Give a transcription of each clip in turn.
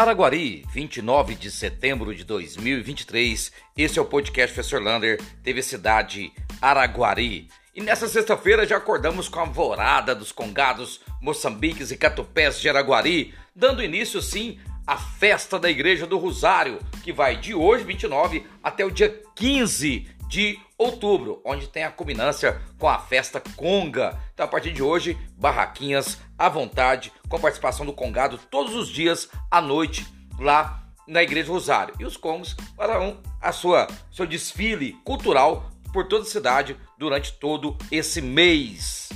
Araguari, 29 de setembro de 2023. Esse é o podcast Professor Lander, TV Cidade Araguari. E nessa sexta-feira já acordamos com a alvorada dos congados, moçambiques e catupés de Araguari, dando início sim à festa da Igreja do Rosário, que vai de hoje, 29, até o dia 15 de outubro, onde tem a culminância com a festa Conga. Então, a partir de hoje, barraquinhas à vontade, com participação do Congado todos os dias à noite lá na Igreja Rosário. E os Congos farão a sua seu desfile cultural por toda a cidade durante todo esse mês.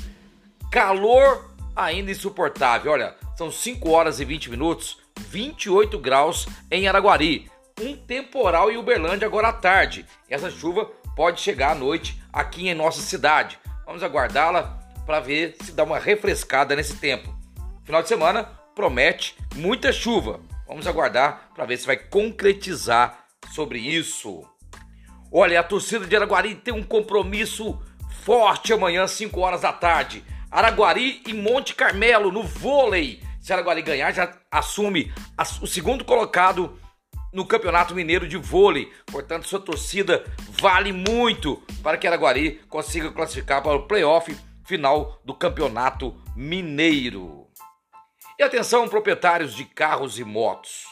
Calor ainda insuportável. Olha, são 5 horas e 20 minutos, 28 graus em Araguari. Um temporal em Uberlândia agora à tarde. Essa chuva pode chegar à noite aqui em nossa cidade. Vamos aguardá-la para ver se dá uma refrescada nesse tempo. Final de semana promete muita chuva. Vamos aguardar para ver se vai concretizar sobre isso. Olha, a torcida de Araguari tem um compromisso forte amanhã, 5 horas da tarde. Araguari e Monte Carmelo no vôlei. Se Araguari ganhar, já assume o segundo colocado no Campeonato Mineiro de Vôlei. Portanto, sua torcida vale muito para que Araguari consiga classificar para o playoff final do Campeonato Mineiro. E atenção, proprietários de carros e motos.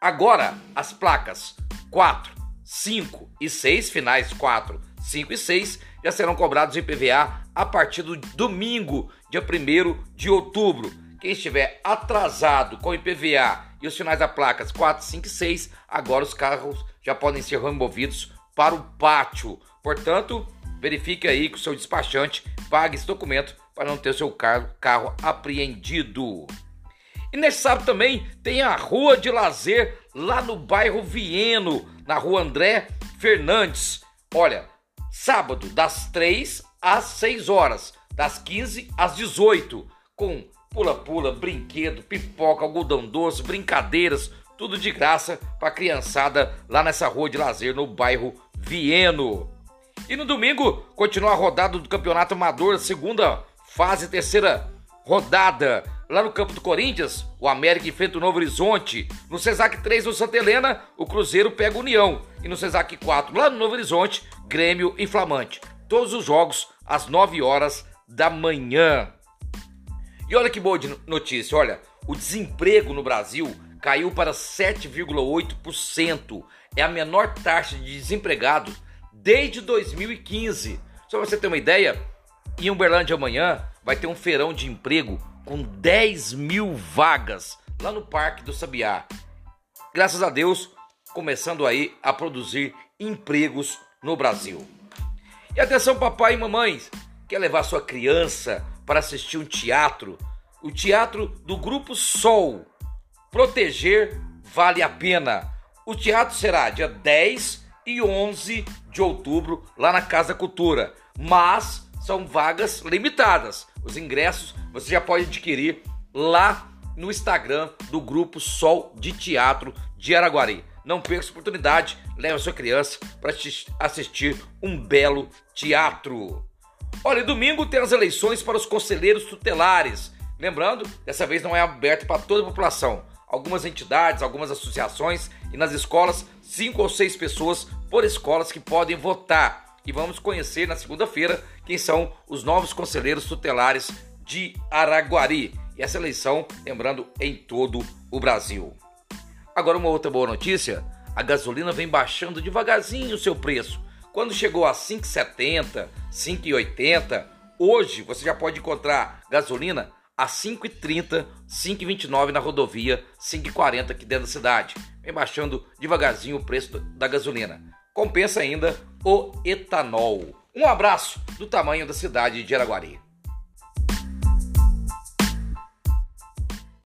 Agora, as placas 4, 5 e 6, finais 4, 5 e 6, já serão cobrados em PVA a partir do domingo, dia 1 de outubro. Quem estiver atrasado com IPVA e os finais da placas 4, 5 e 6, agora os carros já podem ser removidos para o pátio. Portanto, verifique aí que o seu despachante pague esse documento para não ter o seu carro, carro apreendido. E nesse sábado também tem a Rua de Lazer lá no bairro Vieno, na rua André Fernandes. Olha, sábado das 3 às 6 horas, das 15 às 18, com pula-pula, brinquedo, pipoca, algodão doce, brincadeiras, tudo de graça para a criançada lá nessa rua de lazer no bairro Vieno. E no domingo continua a rodada do Campeonato Amador, segunda fase, terceira rodada. Lá no campo do Corinthians, o América enfrenta o Novo Horizonte. No Cesac 3 no Santa Helena, o Cruzeiro pega o União. E no Cesac 4, lá no Novo Horizonte, Grêmio e Flamante. Todos os jogos às 9 horas da manhã. E olha que boa notícia, olha, o desemprego no Brasil caiu para 7,8%. É a menor taxa de desempregado desde 2015. Só você ter uma ideia, em Uberlândia amanhã vai ter um feirão de emprego com 10 mil vagas lá no Parque do Sabiá. Graças a Deus, começando aí a produzir empregos no Brasil. E atenção, papai e mamães, quer levar sua criança para assistir um teatro, o teatro do Grupo Sol. Proteger vale a pena. O teatro será dia 10 e 11 de outubro lá na Casa Cultura, mas são vagas limitadas. Os ingressos você já pode adquirir lá no Instagram do Grupo Sol de Teatro de Araguari. Não perca essa oportunidade, leve a sua criança para assistir um belo teatro. Olha, domingo tem as eleições para os conselheiros tutelares. Lembrando, dessa vez não é aberto para toda a população. Algumas entidades, algumas associações e nas escolas, cinco ou seis pessoas por escolas que podem votar. E vamos conhecer na segunda-feira quem são os novos conselheiros tutelares de Araguari. E essa eleição, lembrando, em todo o Brasil. Agora, uma outra boa notícia: a gasolina vem baixando devagarzinho o seu preço. Quando chegou a 5,70, 5,80, hoje você já pode encontrar gasolina a 5,30, 5,29 na rodovia 5,40 aqui dentro da cidade. Vem baixando devagarzinho o preço da gasolina. Compensa ainda o etanol. Um abraço do tamanho da cidade de Araguari.